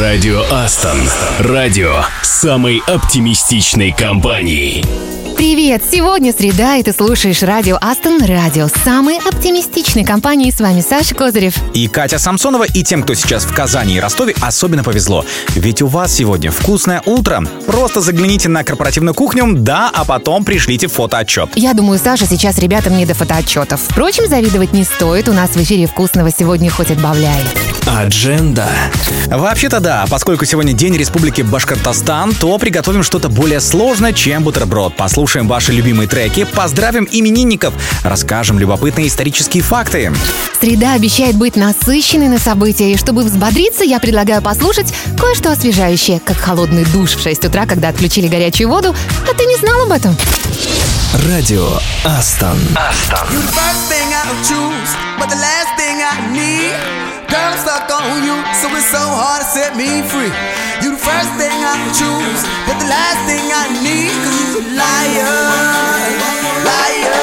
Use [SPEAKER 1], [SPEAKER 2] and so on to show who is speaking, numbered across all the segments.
[SPEAKER 1] Радио Астон. Радио самой оптимистичной компании.
[SPEAKER 2] Привет! Сегодня среда, и ты слушаешь радио Астон Радио, самой оптимистичной компании. С вами Саша Козырев.
[SPEAKER 3] И Катя Самсонова, и тем, кто сейчас в Казани и Ростове, особенно повезло. Ведь у вас сегодня вкусное утро. Просто загляните на корпоративную кухню, да, а потом пришлите фотоотчет.
[SPEAKER 2] Я думаю, Саша, сейчас ребятам не до фотоотчетов. Впрочем, завидовать не стоит. У нас в эфире вкусного сегодня хоть отбавляй.
[SPEAKER 1] Адженда.
[SPEAKER 3] Вообще-то да, поскольку сегодня День Республики Башкортостан, то приготовим что-то более сложное, чем бутерброд. Послушаем ваши любимые треки, поздравим именинников, расскажем любопытные исторические факты.
[SPEAKER 2] Среда обещает быть насыщенной на события, и чтобы взбодриться, я предлагаю послушать кое-что освежающее, как холодный душ в 6 утра, когда отключили горячую воду, а ты не знал об этом?
[SPEAKER 1] Радио Астон. Астон.
[SPEAKER 4] You the first thing I choose, but the last thing I need. Girl, I'm stuck on you, so it's so hard to set me free. You the first thing I choose, but the last thing I need. Cause you a liar, liar.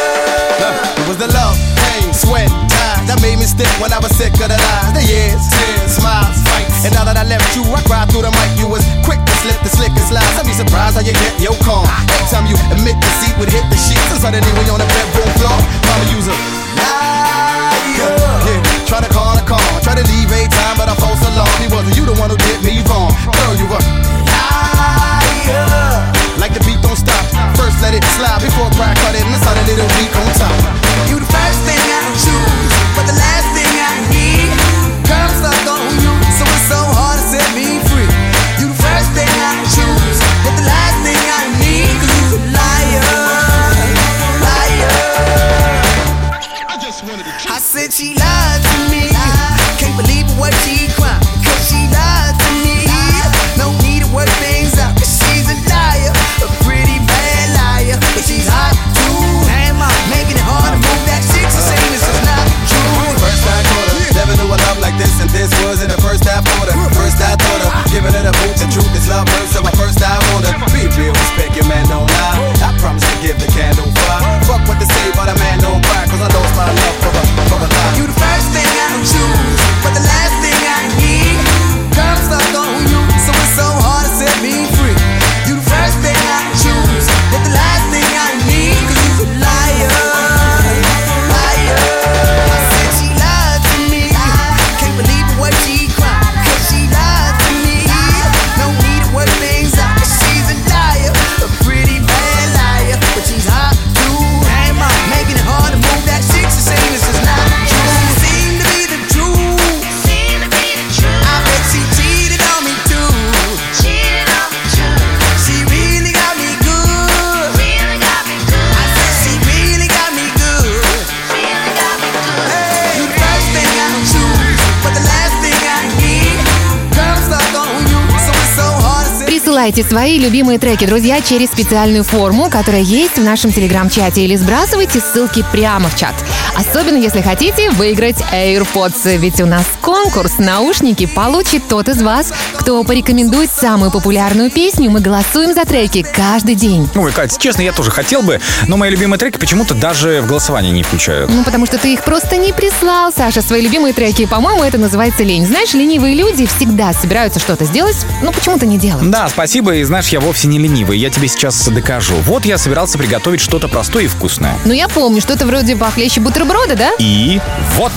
[SPEAKER 5] It was the love, pain, sweat, time that made me stick when I was sick of the lies. The years, tears, smiles, fights. And now that I left you, I cried through the mic. You was quick to slip the slickest lies. I'd be surprised how you get your calm. Every time you admit deceit would hit the sheets. And suddenly you're on the bedroom floor, mama use a
[SPEAKER 4] Liar.
[SPEAKER 5] Try to call a call, try to leave a time, but I false alarm. It wasn't you the one who did me wrong. Girl, you were
[SPEAKER 4] Liar.
[SPEAKER 5] like the beat don't stop. First let it slide before crack cut it, and it's a little weak on top.
[SPEAKER 4] You the first thing I choose, but the last thing I need.
[SPEAKER 2] Присылайте свои любимые треки, друзья, через специальную форму, которая есть в нашем телеграм-чате, или сбрасывайте ссылки прямо в чат. Особенно, если хотите выиграть AirPods, ведь у нас конкурс «Наушники» получит тот из вас, кто порекомендует самую популярную песню. Мы голосуем за треки каждый день.
[SPEAKER 3] Ой, Катя, честно, я тоже хотел бы, но мои любимые треки почему-то даже в голосовании не включают.
[SPEAKER 2] Ну, потому что ты их просто не прислал, Саша, свои любимые треки. По-моему, это называется лень. Знаешь, ленивые люди всегда собираются что-то сделать, но почему-то не делают.
[SPEAKER 3] Да, спасибо, и знаешь, я вовсе не ленивый, я тебе сейчас докажу. Вот я собирался приготовить что-то простое и вкусное.
[SPEAKER 2] Ну, я помню, что-то вроде похлеще бутерброда, да?
[SPEAKER 3] И вот.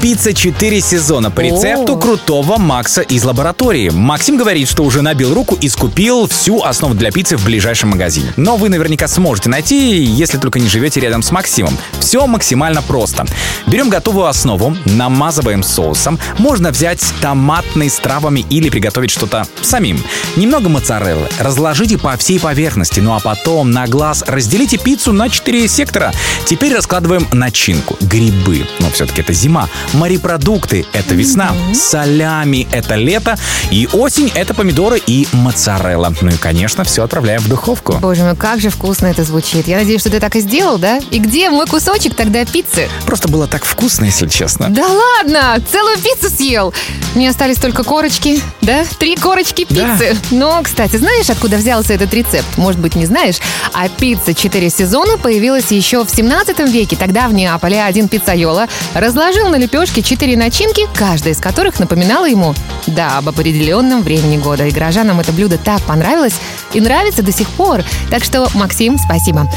[SPEAKER 3] Пицца 4 сезона по рецепту крутого Макса из лаборатории. Максим говорит, что уже набил руку и скупил всю основу для пиццы в ближайшем магазине. Но вы наверняка сможете найти, если только не живете рядом с Максимом. Все максимально просто. Берем готовую основу, намазываем соусом. Можно взять томатный с травами или приготовить что-то самим. Немного моцареллы. Разложите по всей поверхности, ну а потом на глаз разделите пиццу на 4 сектора. Теперь раскладываем начинку. Грибы, но все-таки это зима. Морепродукты — это весна. Солями — это лето. И осень — это помидоры и моцарелла. Ну и, конечно, все отправляем в духовку.
[SPEAKER 2] Боже мой, как же вкусно это звучит. Я надеюсь, что ты так и сделал, да? И где мой кусочек тогда пиццы?
[SPEAKER 3] Просто было так вкусно, если честно.
[SPEAKER 2] Да ладно, целую пиццу съел. Мне остались только корочки, да? Три корочки
[SPEAKER 3] Да.
[SPEAKER 2] пиццы. Но, кстати, знаешь, откуда взялся этот рецепт? Может быть, не знаешь? А пицца 4 сезона появилась еще в 17 веке. Тогда в Неаполе один пиццайола разложил на лепешку лепешки, четыре начинки, каждая из которых напоминала ему, да, об определенном времени года. И горожанам это блюдо так понравилось и нравится до сих пор. Так что, Максим, спасибо.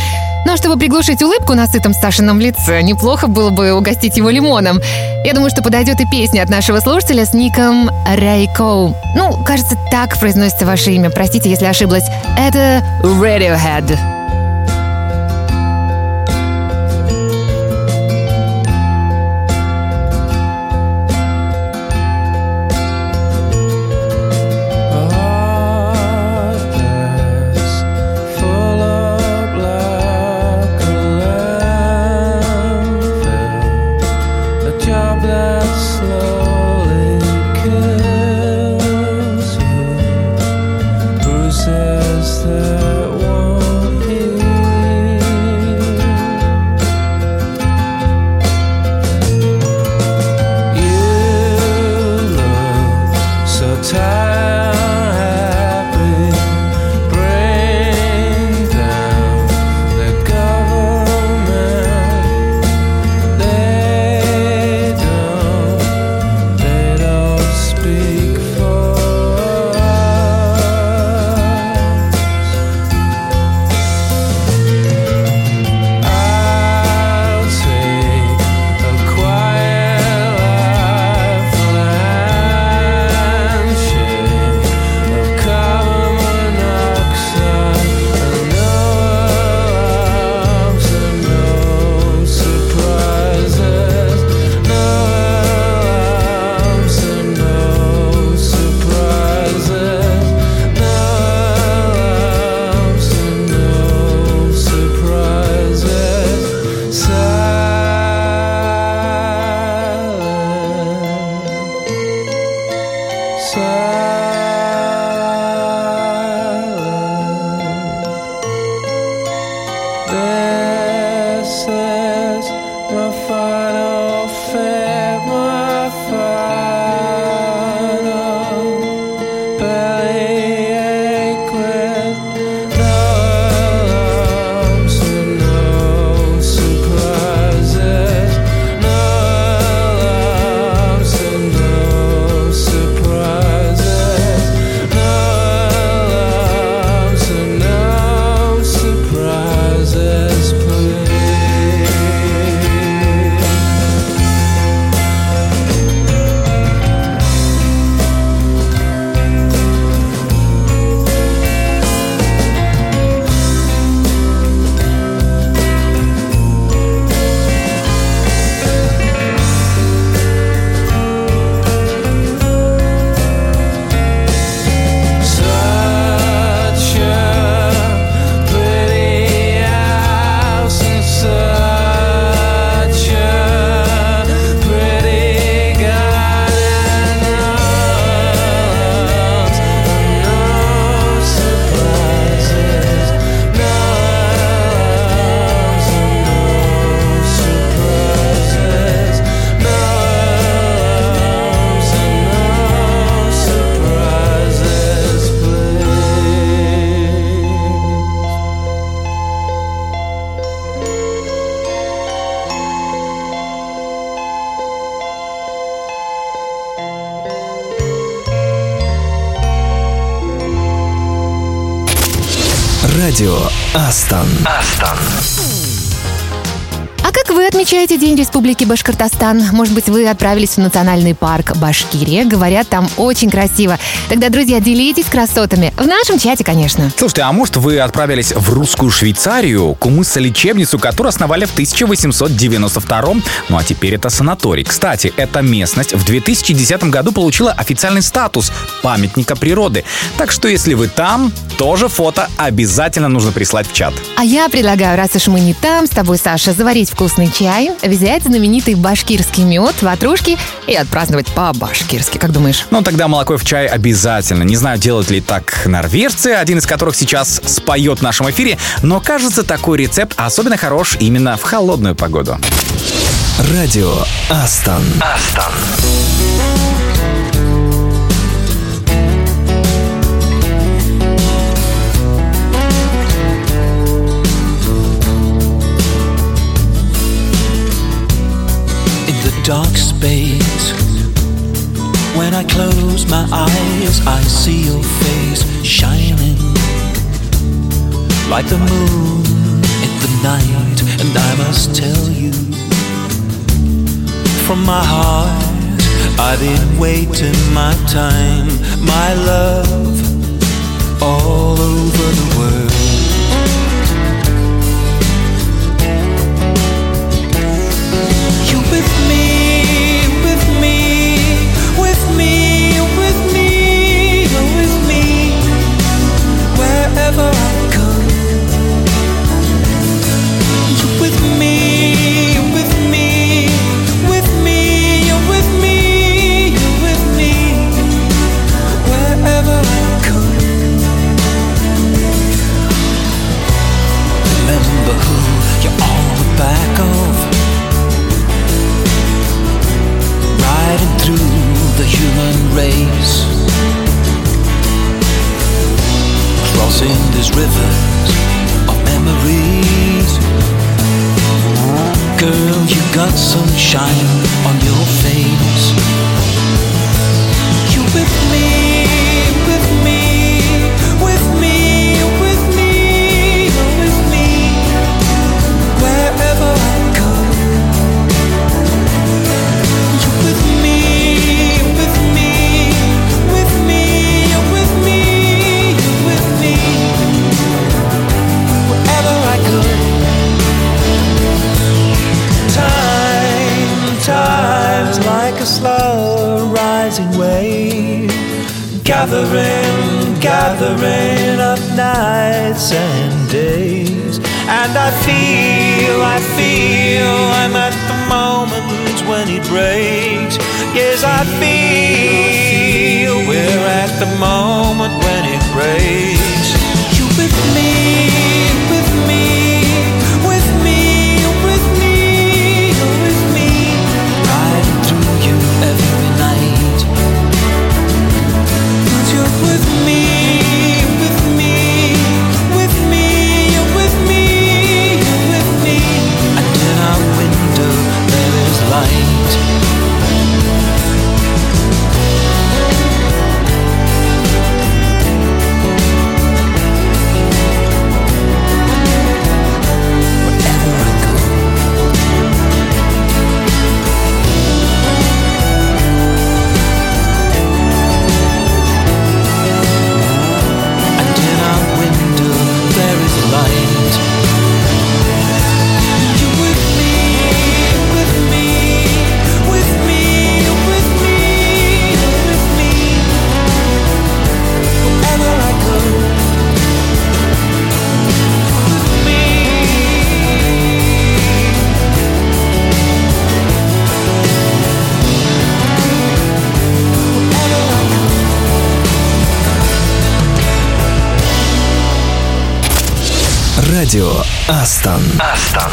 [SPEAKER 2] Ну а чтобы приглушить улыбку на сытом Сашином лице, неплохо было бы угостить его лимоном. Я думаю, что подойдет и песня от нашего слушателя с ником Рейкоу. Ну, кажется, так произносится ваше имя. Простите, если ошиблась. Это Radiohead. Отмечаете День Республики Башкортостан? Может быть, вы отправились в национальный парк Башкирия? Говорят, там очень красиво. Тогда, друзья, делитесь красотами. В нашем чате, конечно.
[SPEAKER 3] Слушайте, а может вы отправились в русскую Швейцарию, кумыса-лечебницу, которую основали в 1892 Ну а теперь это санаторий. Кстати, эта местность в 2010 году получила официальный статус памятника природы. Так что если вы там, тоже фото обязательно нужно прислать в чат.
[SPEAKER 2] А я предлагаю, раз уж мы не там, с тобой, Саша, заварить вкусный чай, взять знаменитый башкирский мед, ватрушки и отпраздновать по-башкирски. Как думаешь?
[SPEAKER 3] Ну, тогда молоко в чай обязательно. Не знаю, делают ли так норвежцы, один из которых сейчас споет в нашем эфире, но кажется, такой рецепт особенно хорош именно в холодную погоду.
[SPEAKER 1] Радио Астон. Астон.
[SPEAKER 6] Space. When I close my eyes, I see your face shining like the moon in the night. And I must tell you, from my heart, I've been waiting my time, my love, all over the world. With me, wherever I go. You with me, with me, with me, you're with me, you're with me, wherever I go. Remember who you're on the back of. riding through the human race, crossing these rivers of memories. Girl, you got sunshine on your face. You with me, gathering, gathering up nights and days. And I feel, I feel I'm at the moment when it breaks. Yes, I feel we're at the moment
[SPEAKER 7] Астон. Астон.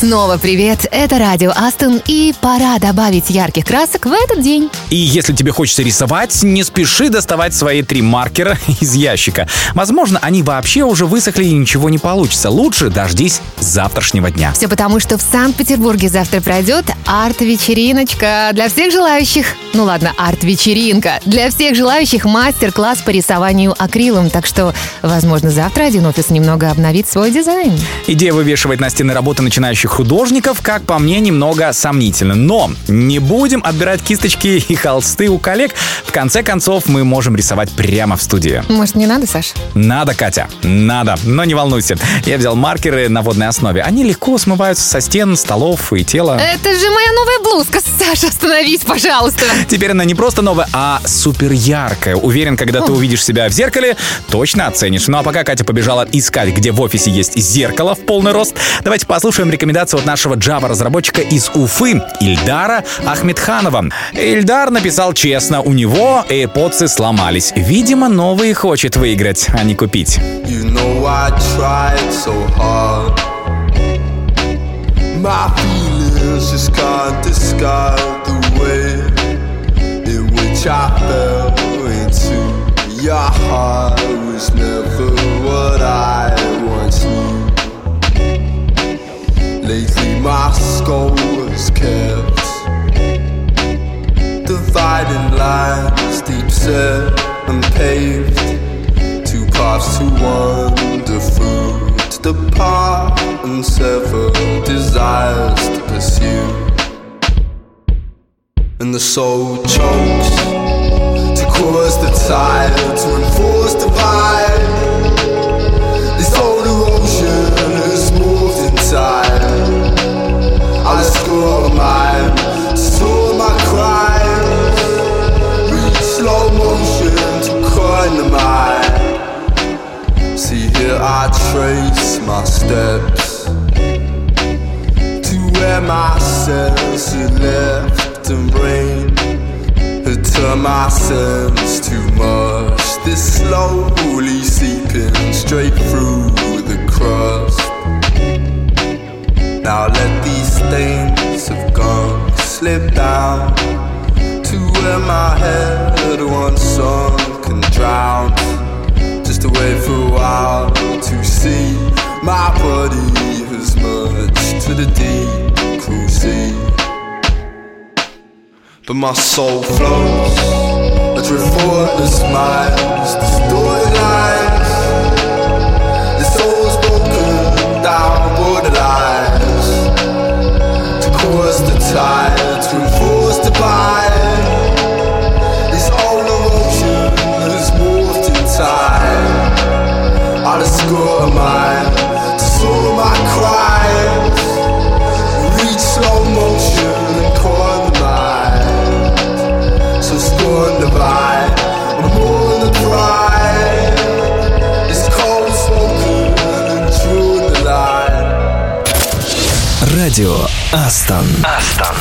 [SPEAKER 2] Снова привет, это Радио Астон и пора добавить ярких красок в этот день.
[SPEAKER 3] И если тебе хочется рисовать, не спеши доставать свои три маркера из ящика. Возможно, они вообще уже высохли и ничего не получится. Лучше дождись завтрашнего дня.
[SPEAKER 2] Все потому, что в Санкт-Петербурге завтра пройдет арт-вечериночка для всех желающих. Ну ладно, арт-вечеринка. Для всех желающих мастер-класс по рисованию акрилом. Так что, возможно, завтра один офис немного обновит свой дизайн.
[SPEAKER 3] Идея вывешивать на стены работы начинающих художников, как по мне, немного сомнительна. Но не будем отбирать кисточки и холсты у коллег. В конце концов, мы можем рисовать прямо в студии.
[SPEAKER 2] Может, не надо, Саш?
[SPEAKER 3] Надо, Катя, надо. Но не волнуйся, я взял маркеры на водной основе. Они легко смываются со стен, столов и тела.
[SPEAKER 2] Это же моя новая блузка. Саша, остановись, пожалуйста.
[SPEAKER 3] Теперь она не просто новая, а супер яркая. Уверен, когда ты увидишь себя в зеркале, точно оценишь. Ну а пока Катя побежала искать, где в офисе есть зеркало в полный рост, давайте послушаем рекомендации от нашего Java-разработчика из Уфы Ильдара Ахмедханова. Ильдар написал честно, у него AirPods сломались. Видимо, новые хочет выиграть, а не купить.
[SPEAKER 8] You know I tried so hard. My feelings just can't describe the way in which I fell into your heart was never what I once knew. Lately my skull was kept lines, deep set and paved. Two paths to wander to depart and sever desires to pursue. And the soul chokes to cause the tide to enforce I trace my steps to where my sense had left and brain had turned my sense to mush. This slowly seeping straight through the crust. Now let these stains of gunk slip down to where my head once sunk and drowned. Wait for a while to see my body has merged to the deep cruel sea. But my soul floats, a effortless minds, distorted lines. The soul's broken down borderlines to cause the tide to enforce the bind.
[SPEAKER 7] Астон.
[SPEAKER 9] Астон.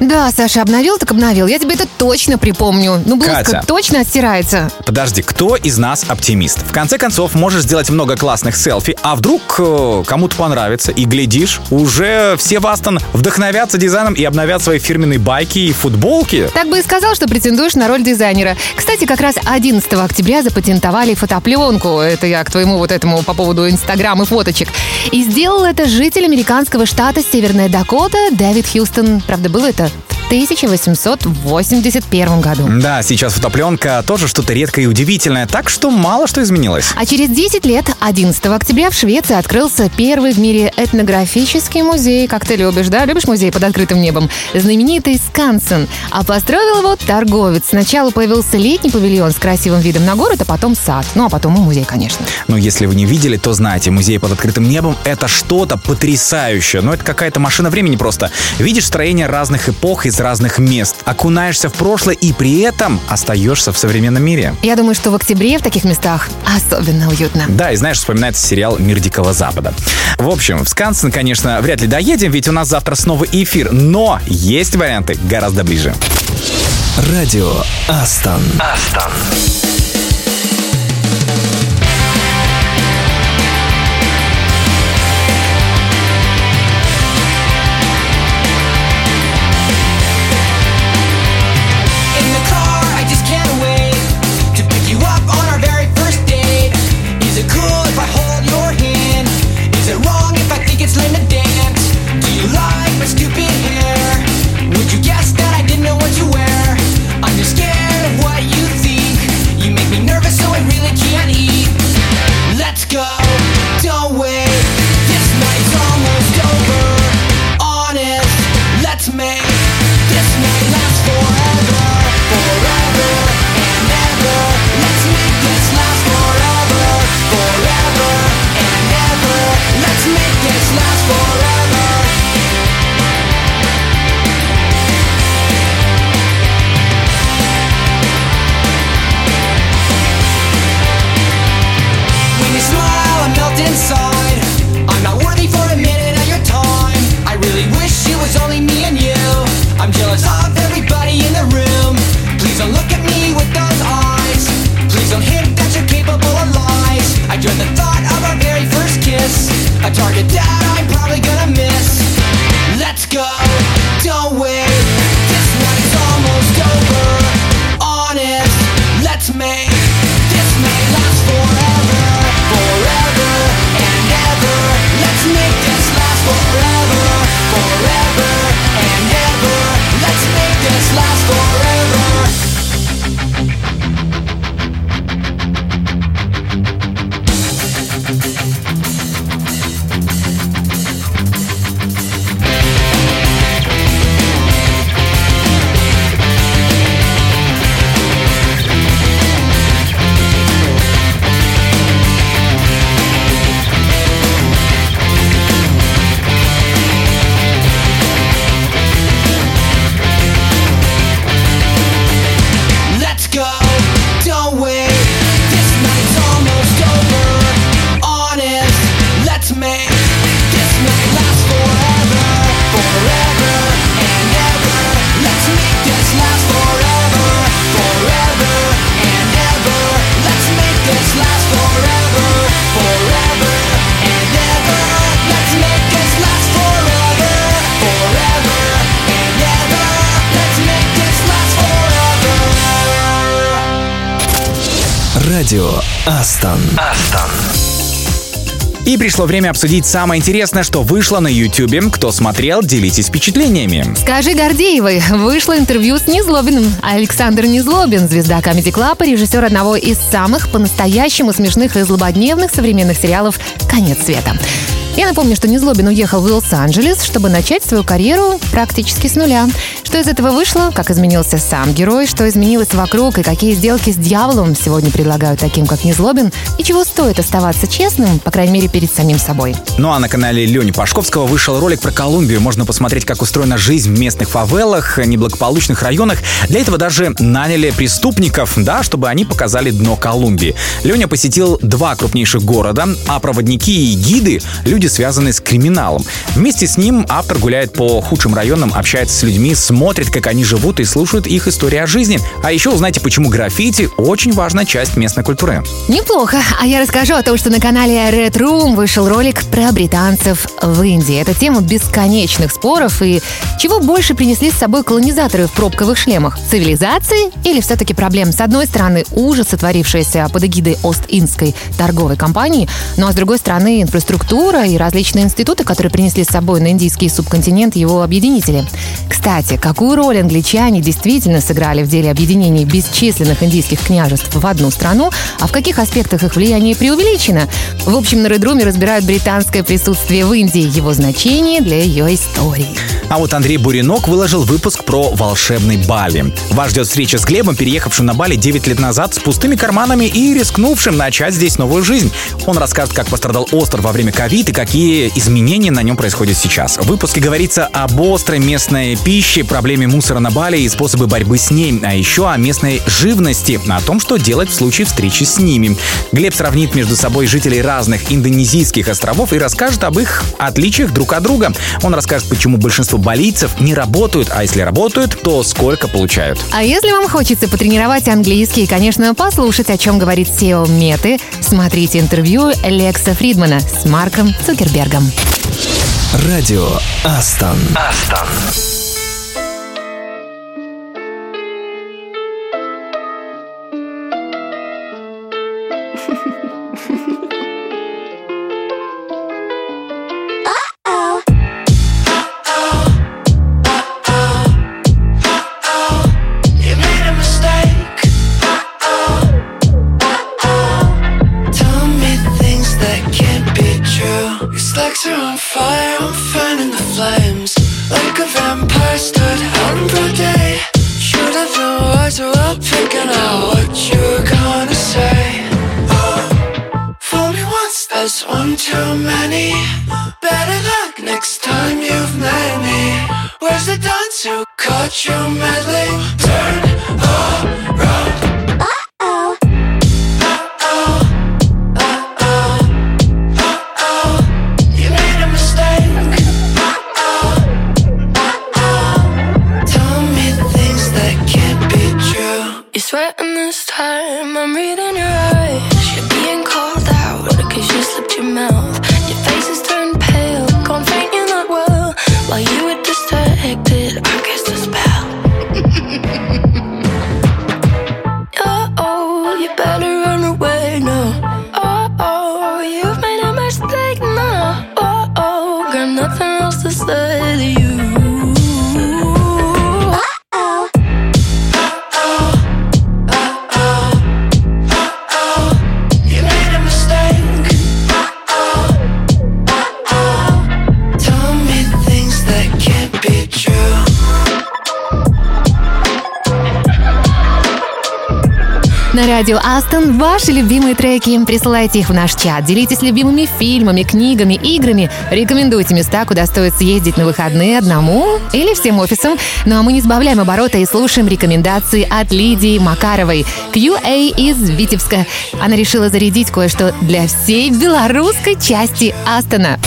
[SPEAKER 2] Да, Саша, обновил, так обновил. Я тебе это точно припомню. Ну, блузка
[SPEAKER 9] Катя.
[SPEAKER 2] точно отстирается.
[SPEAKER 9] Подожди, кто из нас оптимист? В конце концов, можешь сделать много классных селфи, а вдруг э, кому-то понравится, и глядишь, уже все в Астон вдохновятся дизайном и обновят свои фирменные байки и футболки.
[SPEAKER 2] Так бы и сказал, что претендуешь на роль дизайнера. Кстати, как раз 11 октября запатентовали фотопленку. Это я к твоему вот этому по поводу Инстаграм и фоточек. И сделал это житель американского штата Северная Дакота Дэвид Хьюстон. Правда, было это 1881 году.
[SPEAKER 9] Да, сейчас фотопленка тоже что-то редкое и удивительное, так что мало что изменилось.
[SPEAKER 2] А через 10 лет, 11 октября, в Швеции открылся первый в мире этнографический музей. Как ты любишь, да? Любишь музей под открытым небом? Знаменитый Скансен. А построил его торговец. Сначала появился летний павильон с красивым видом на город, а потом сад. Ну, а потом и музей, конечно.
[SPEAKER 9] Но если вы не видели, то знаете, музей под открытым небом — это что-то потрясающее. Ну, это какая-то машина времени просто. Видишь строение разных эпох из разных мест, окунаешься в прошлое и при этом остаешься в современном мире.
[SPEAKER 2] Я думаю, что в октябре в таких местах особенно уютно.
[SPEAKER 9] Да, и знаешь, вспоминается сериал «Мир Дикого Запада». В общем, в Скансен, конечно, вряд ли доедем, ведь у нас завтра снова эфир, но есть варианты гораздо ближе.
[SPEAKER 7] Радио Астон.
[SPEAKER 9] Астон.
[SPEAKER 3] Пришло время обсудить самое интересное, что вышло на YouTube. Кто смотрел, делитесь впечатлениями.
[SPEAKER 2] Скажи Гордеевой, вышло интервью с Незлобиным. Александр Незлобин, звезда Comedy Club режиссер одного из самых по-настоящему смешных и злободневных современных сериалов «Конец света». Я напомню, что Незлобин уехал в Лос-Анджелес, чтобы начать свою карьеру практически с нуля. Что из этого вышло, как изменился сам герой, что изменилось вокруг и какие сделки с дьяволом сегодня предлагают таким, как Незлобин, и чего стоит оставаться честным, по крайней мере, перед самим собой.
[SPEAKER 3] Ну а на канале Лени Пашковского вышел ролик про Колумбию. Можно посмотреть, как устроена жизнь в местных фавелах, неблагополучных районах. Для этого даже наняли преступников, да, чтобы они показали дно Колумбии. Леня посетил два крупнейших города, а проводники и гиды — люди, связанные с криминалом. Вместе с ним автор гуляет по худшим районам, общается с людьми, смотрит, как они живут и слушает их истории о жизни. А еще узнаете, почему граффити — очень важная часть местной культуры.
[SPEAKER 2] Неплохо. А я расскажу о том, что на канале Red Room вышел ролик про британцев в Индии. Это тема бесконечных споров и чего больше принесли с собой колонизаторы в пробковых шлемах? Цивилизации или все-таки проблем? С одной стороны, ужас, сотворившийся под эгидой Ост-Индской торговой компании, ну а с другой стороны, инфраструктура и различные институты, которые принесли с собой на индийский субконтинент его объединители. Кстати, какую роль англичане действительно сыграли в деле объединения бесчисленных индийских княжеств в одну страну, а в каких аспектах их влияние преувеличено? В общем, на Редруме разбирают британское присутствие в Индии, его значение для ее истории.
[SPEAKER 3] А вот Андрей Буренок выложил выпуск про волшебный Бали. Вас ждет встреча с Глебом, переехавшим на Бали 9 лет назад с пустыми карманами и рискнувшим начать здесь новую жизнь. Он расскажет, как пострадал остров во время ковид и какие изменения на нем происходят сейчас. В выпуске говорится об острой местной пище, проблеме мусора на Бали и способы борьбы с ней, а еще о местной живности, о том, что делать в случае встречи с ними. Глеб сравнит между собой жителей разных индонезийских островов и расскажет об их отличиях друг от друга. Он расскажет, почему большинство балийцев не работают, а если работают, то сколько получают.
[SPEAKER 2] А если вам хочется потренировать английский и, конечно, послушать, о чем говорит SEO Меты, смотрите интервью Лекса Фридмана с Марком Цукербергом.
[SPEAKER 10] Радио Астон. Астон.
[SPEAKER 2] На радио Астон ваши любимые треки. Присылайте их в наш чат. Делитесь любимыми фильмами, книгами, играми. Рекомендуйте места, куда стоит съездить на выходные одному или всем офисом. Ну а мы не сбавляем оборота и слушаем рекомендации от Лидии Макаровой. QA из Витебска. Она решила зарядить кое-что для всей белорусской части Астона.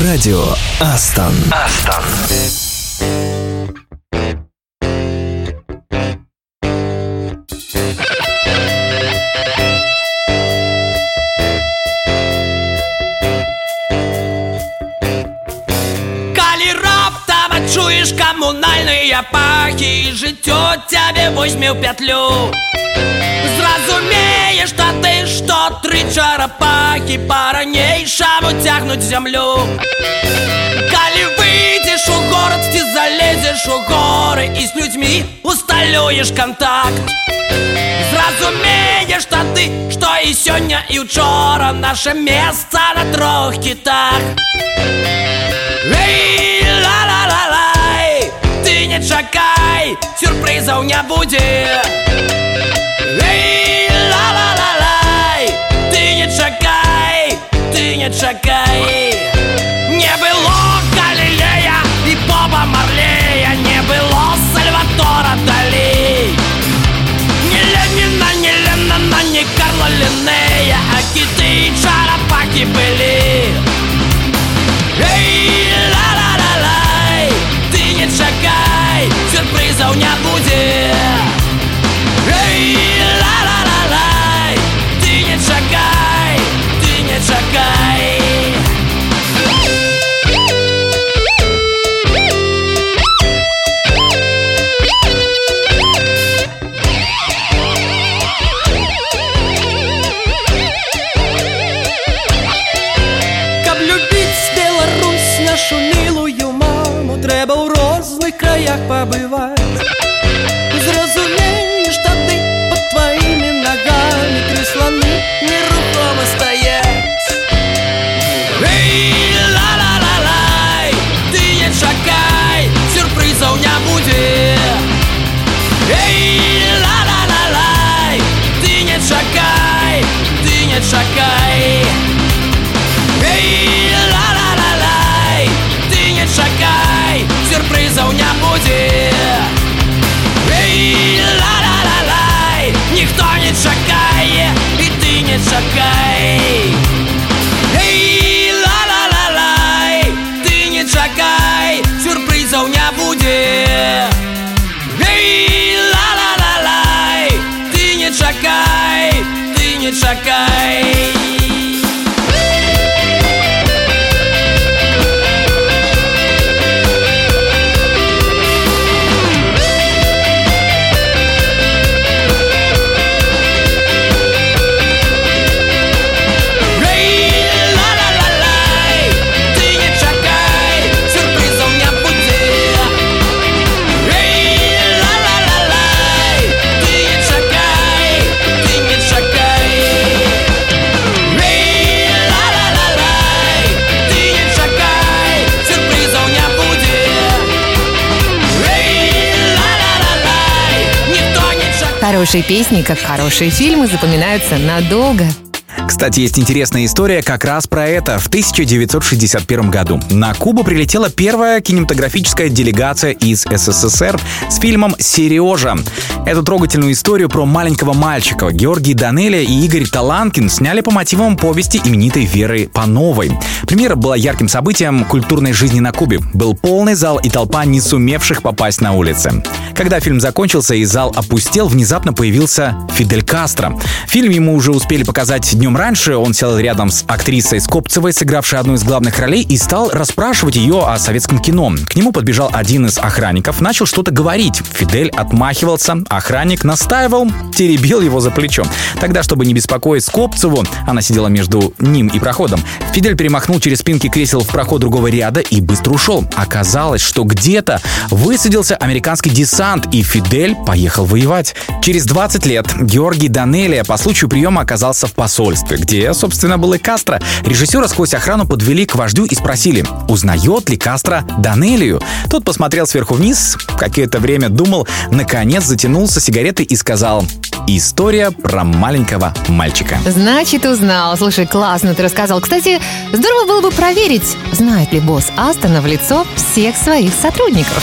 [SPEAKER 10] Радио Астон. Астон.
[SPEAKER 11] Комунальні пахи, життя тебе возьме в петлю. Зразумеешь, что ты, что три черепахи по-ранейшему тягнуть землю. Коли выйдешь у город, ты залезешь у горы и с людьми усталюешь контакт. Зразумеешь, что ты, что и сегодня, и вчора наше место на трех китах. Эй, ла-ла-ла-лай, ты не чакай, сюрпризов не будет. Эй, ла-ла-ла-лай, ты не чакай, ты не чакай. Не было Галилея и Боба Марлея, не было Сальватора Дали. Не Ленина, не Леннона, не Карла Линнея, а киты и чарапаки были. Сюрпризов
[SPEAKER 2] Хорошие песни, как хорошие фильмы, запоминаются надолго.
[SPEAKER 3] Кстати, есть интересная история как раз про это. В 1961 году на Кубу прилетела первая кинематографическая делегация из СССР с фильмом «Сережа». Эту трогательную историю про маленького мальчика Георгий Данеля и Игорь Таланкин сняли по мотивам повести именитой Веры Пановой. Премьера была ярким событием культурной жизни на Кубе. Был полный зал и толпа не сумевших попасть на улицы. Когда фильм закончился и зал опустел, внезапно появился Фидель Кастро. Фильм ему уже успели показать днем раньше. Он сел рядом с актрисой Скопцевой, сыгравшей одну из главных ролей, и стал расспрашивать ее о советском кино. К нему подбежал один из охранников, начал что-то говорить. Фидель отмахивался, охранник настаивал, теребил его за плечо. Тогда, чтобы не беспокоить Скопцеву, она сидела между ним и проходом, Фидель перемахнул через спинки кресел в проход другого ряда и быстро ушел. Оказалось, что где-то высадился американский десант, и Фидель поехал воевать. Через 20 лет Георгий Данелия по случаю приема оказался в посольстве, где, собственно, был и Кастро. Режиссера сквозь охрану подвели к вождю и спросили, узнает ли Кастро Данелию. Тот посмотрел сверху вниз, какое-то время думал, наконец затянулся сигаретой и сказал «История про маленького мальчика».
[SPEAKER 2] Значит, узнал. Слушай, классно ты рассказал. Кстати, здорово было бы проверить, знает ли босс Астона в лицо всех своих сотрудников.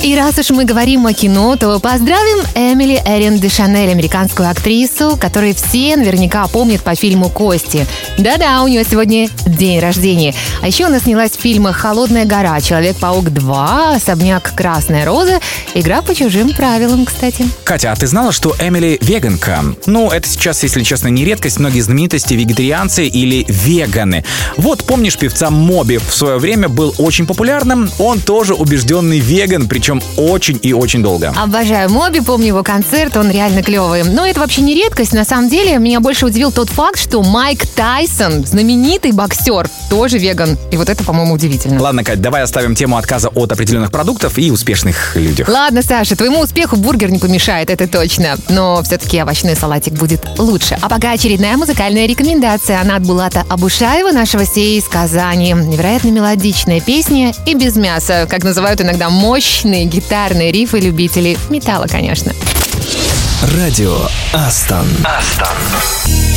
[SPEAKER 2] И раз уж мы говорим о кино, то поздравим Эмили Эрин де Шанель, американскую актрису, которую все наверняка помнят по фильму «Кости». Да-да, у нее сегодня день рождения. А еще она снялась в фильмах «Холодная гора», «Человек-паук 2», «Особняк Красная Роза», «Игра по чужим правилам», кстати.
[SPEAKER 3] Катя, а ты знала, что Эмили веганка? Ну, это сейчас, если честно, не редкость. Многие знаменитости вегетарианцы или веганы. Вот помнишь певца Моби в свое время был очень популярным? Он тоже убежденный веган, причем очень и очень долго.
[SPEAKER 2] Обожаю Моби, помню его концерт, он реально клевый. Но это вообще не редкость. На самом деле, меня больше удивил тот факт, что Майк Тайсон, знаменитый боксер, тоже веган. И вот это, по-моему, удивительно.
[SPEAKER 3] Ладно, Кать, давай оставим тему отказа от определенных продуктов и успешных людях.
[SPEAKER 2] Ладно, Саша, твоему успеху бургер не помешает, это точно. Но все-таки овощной салатик будет лучше. А пока очередная музыкальная рекомендация. Она от Булата Абушаева, нашего сея из Казани. Невероятно мелодичная песня и без мяса, как называют иногда мощные гитарные рифы любителей металла, конечно.
[SPEAKER 1] Радио Астон. Астон.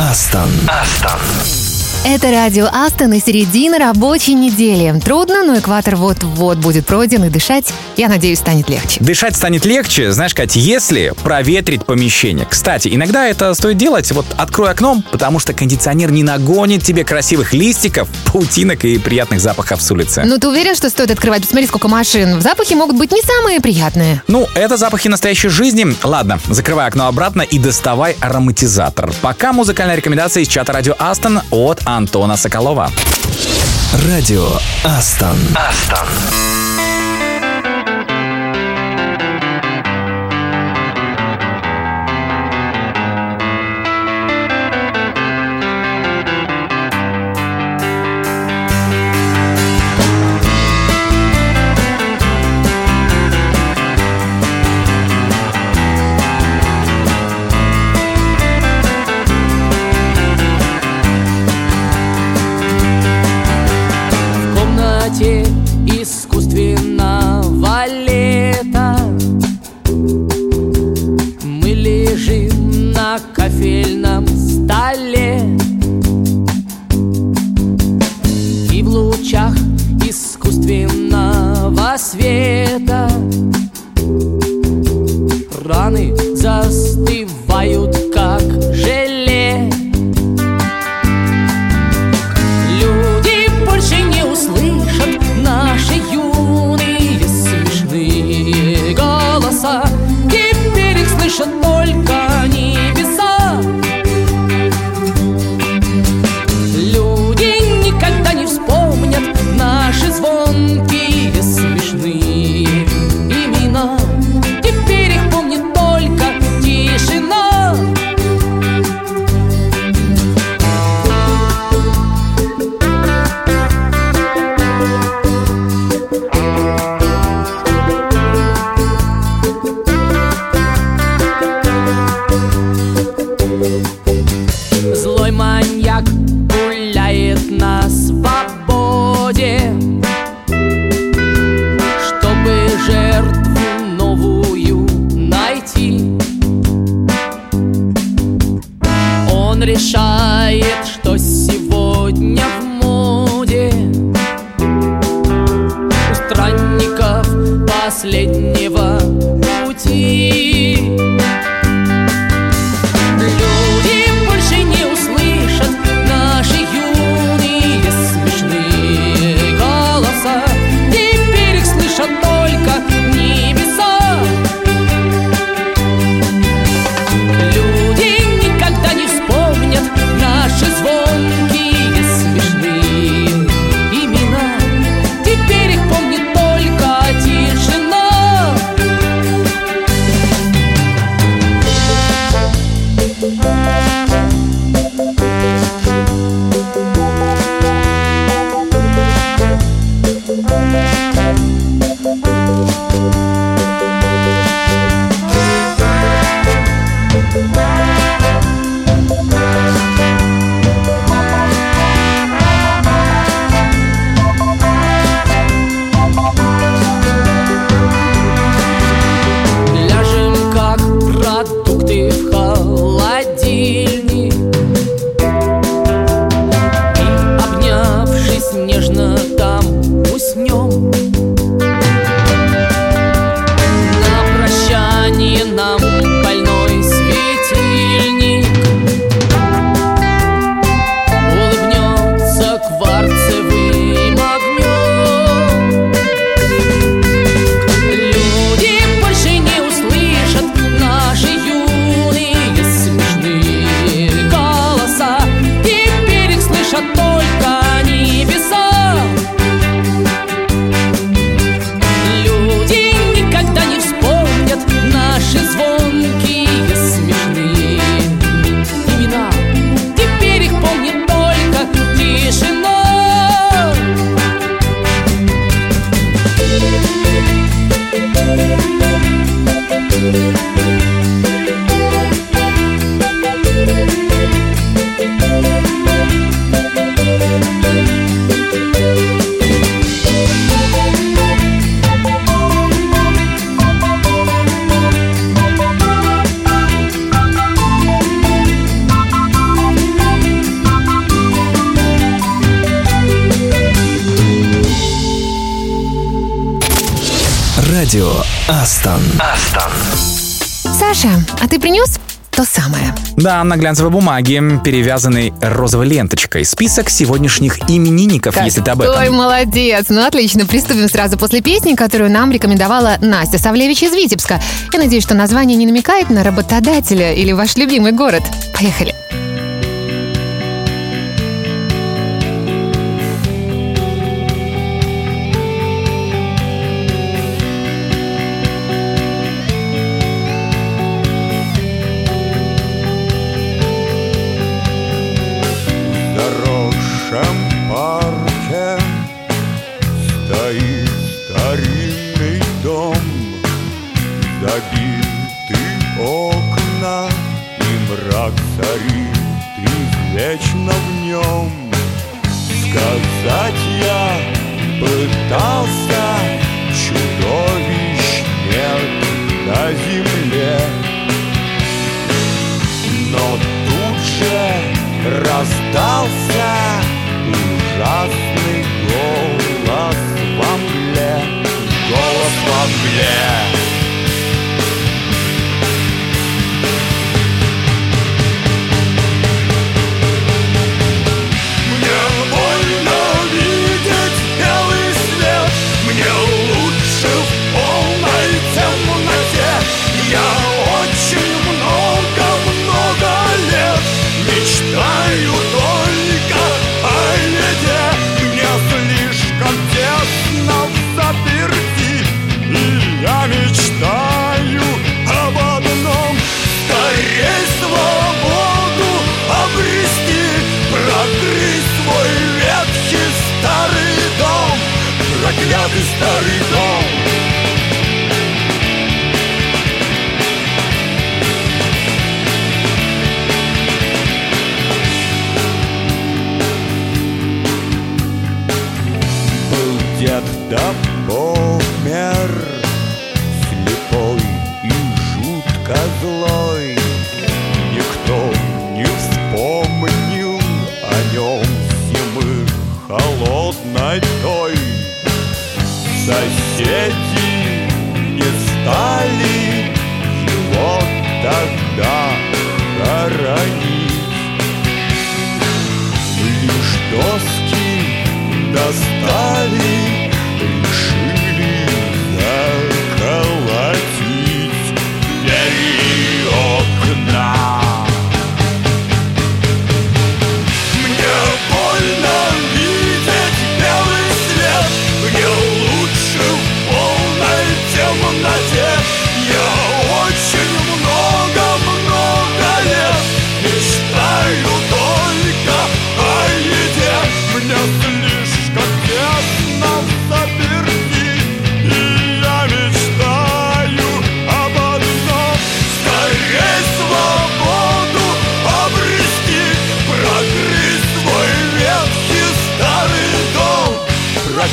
[SPEAKER 1] Астон. Астон.
[SPEAKER 2] Это радио Астон и середина рабочей недели. Трудно, но экватор вот-вот будет пройден, и дышать, я надеюсь, станет легче.
[SPEAKER 3] Дышать станет легче, знаешь, Кать, если проветрить помещение. Кстати, иногда это стоит делать, вот открой окном, потому что кондиционер не нагонит тебе красивых листиков, паутинок и приятных запахов с улицы.
[SPEAKER 2] Ну, ты уверен, что стоит открывать? Посмотри, сколько машин. Запахи могут быть не самые приятные.
[SPEAKER 3] Ну, это запахи настоящей жизни. Ладно, закрывай окно обратно и доставай ароматизатор. Пока музыкальная рекомендация из чата радио Астон от Антона Соколова.
[SPEAKER 12] Радио Астон. Астон.
[SPEAKER 6] Астон. Астон.
[SPEAKER 13] Саша, а ты принес то самое.
[SPEAKER 3] Да, на глянцевой бумаге, перевязанной розовой ленточкой. Список сегодняшних именинников, как? если ты об этом.
[SPEAKER 13] Ой, молодец. Ну, отлично. Приступим сразу после песни, которую нам рекомендовала Настя Савлевич из Витебска. Я надеюсь, что название не намекает на работодателя или ваш любимый город. Поехали.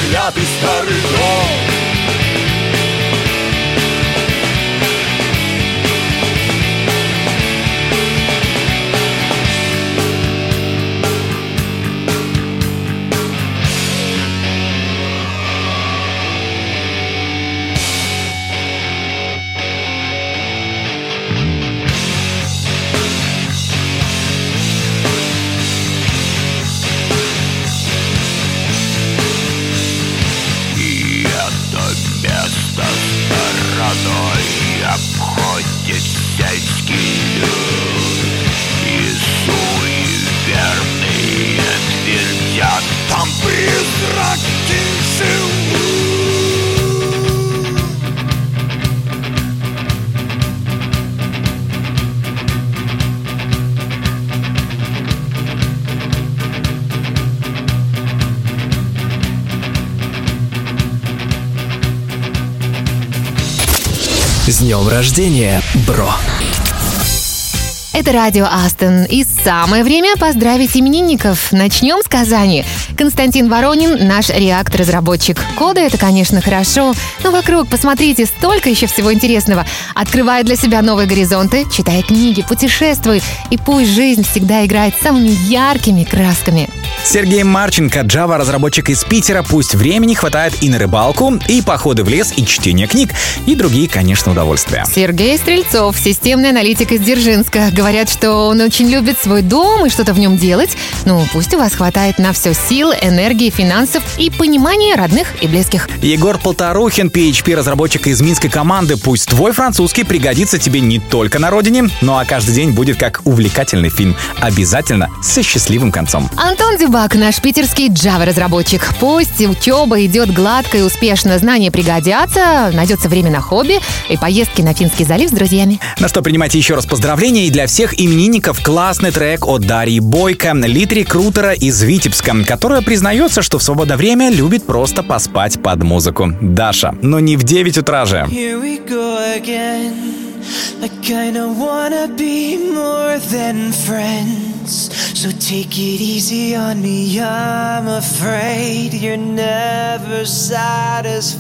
[SPEAKER 14] για
[SPEAKER 6] τη σταριό рождения, бро!
[SPEAKER 2] Это радио Астон. И самое время поздравить именинников. Начнем с Казани. Константин Воронин – наш реактор-разработчик. Коды – это, конечно, хорошо, но вокруг, посмотрите, столько еще всего интересного. Открывай для себя новые горизонты, читай книги, путешествуй, и пусть жизнь всегда играет самыми яркими красками.
[SPEAKER 3] Сергей Марченко, Java разработчик из Питера, пусть времени хватает и на рыбалку, и походы в лес, и чтение книг, и другие, конечно, удовольствия.
[SPEAKER 2] Сергей Стрельцов, системный аналитик из Дзержинска. Говорят, что он очень любит свой дом и что-то в нем делать. Ну, пусть у вас хватает на все сил, энергии, финансов и понимания родных и близких.
[SPEAKER 3] Егор Полторухин, PHP-разработчик из минской команды, пусть твой французский пригодится тебе не только на родине, но а каждый день будет как увлекательный фильм. Обязательно со счастливым концом.
[SPEAKER 2] Антон Дюбак, наш питерский Java-разработчик. Пусть учеба идет гладко и успешно, знания пригодятся, найдется время на хобби и поездки на Финский залив с друзьями.
[SPEAKER 3] На что принимайте еще раз поздравления и для всех именинников классный трек от Дарьи Бойко, лид-рекрутера из Витебска, которая признается, что в свободное время любит просто поспать под музыку. Даша, но не в 9 утра же.
[SPEAKER 10] Here we go again. I kinda wanna be more than friends. So take it easy on me. I'm afraid you're never satisfied.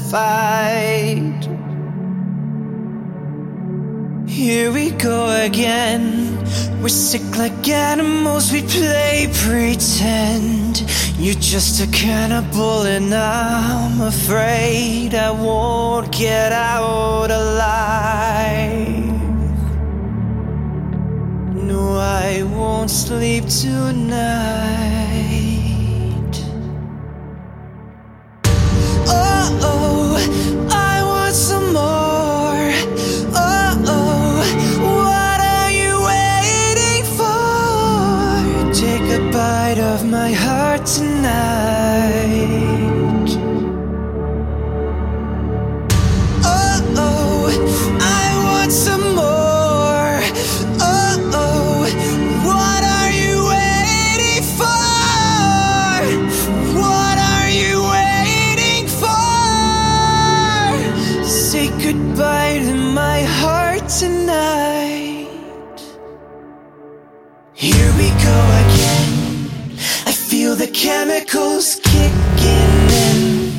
[SPEAKER 10] Here we go again. We're sick like animals, we play pretend. You're just a cannibal, and I'm afraid I won't get out alive. No, I won't sleep tonight. Oh, oh, I tonight. Chemicals kicking in.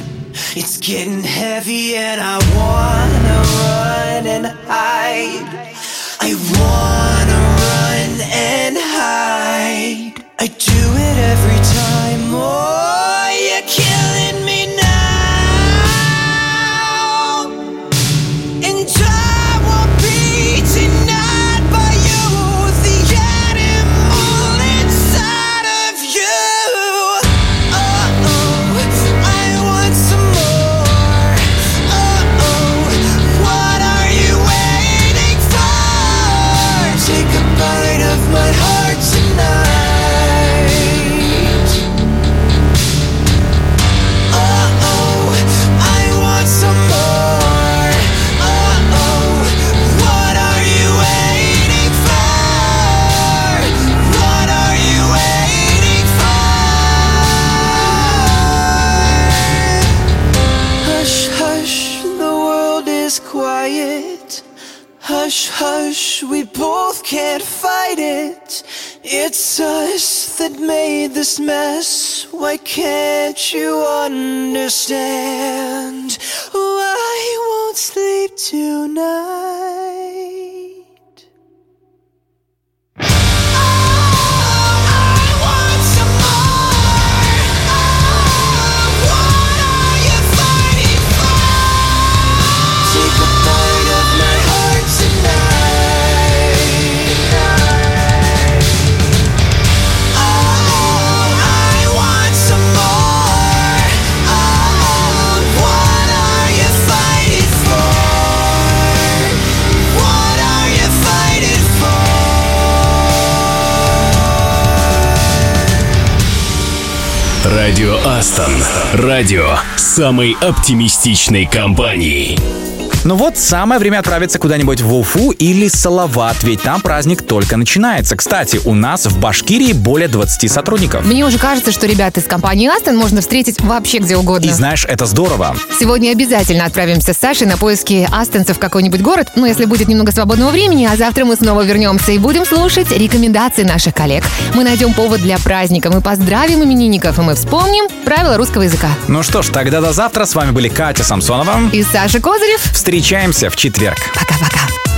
[SPEAKER 10] It's getting heavy and I wanna run and hide. I wanna can't you understand? Why won't sleep tonight?
[SPEAKER 1] Астон. Радио самой оптимистичной компании.
[SPEAKER 3] Ну вот, самое время отправиться куда-нибудь в Уфу или Салават, ведь там праздник только начинается. Кстати, у нас в Башкирии более 20 сотрудников.
[SPEAKER 15] Мне уже кажется, что ребят из компании Астон можно встретить вообще где угодно.
[SPEAKER 3] И знаешь, это здорово.
[SPEAKER 15] Сегодня обязательно отправимся с Сашей на поиски астонцев в какой-нибудь город, ну, если будет немного свободного времени, а завтра мы снова вернемся и будем слушать рекомендации наших коллег. Мы найдем повод для праздника, мы поздравим именинников, и мы вспомним правила русского языка.
[SPEAKER 3] Ну что ж, тогда до завтра. С вами были Катя Самсонова.
[SPEAKER 15] И Саша Козырев.
[SPEAKER 3] Встречаемся в четверг.
[SPEAKER 15] Пока-пока.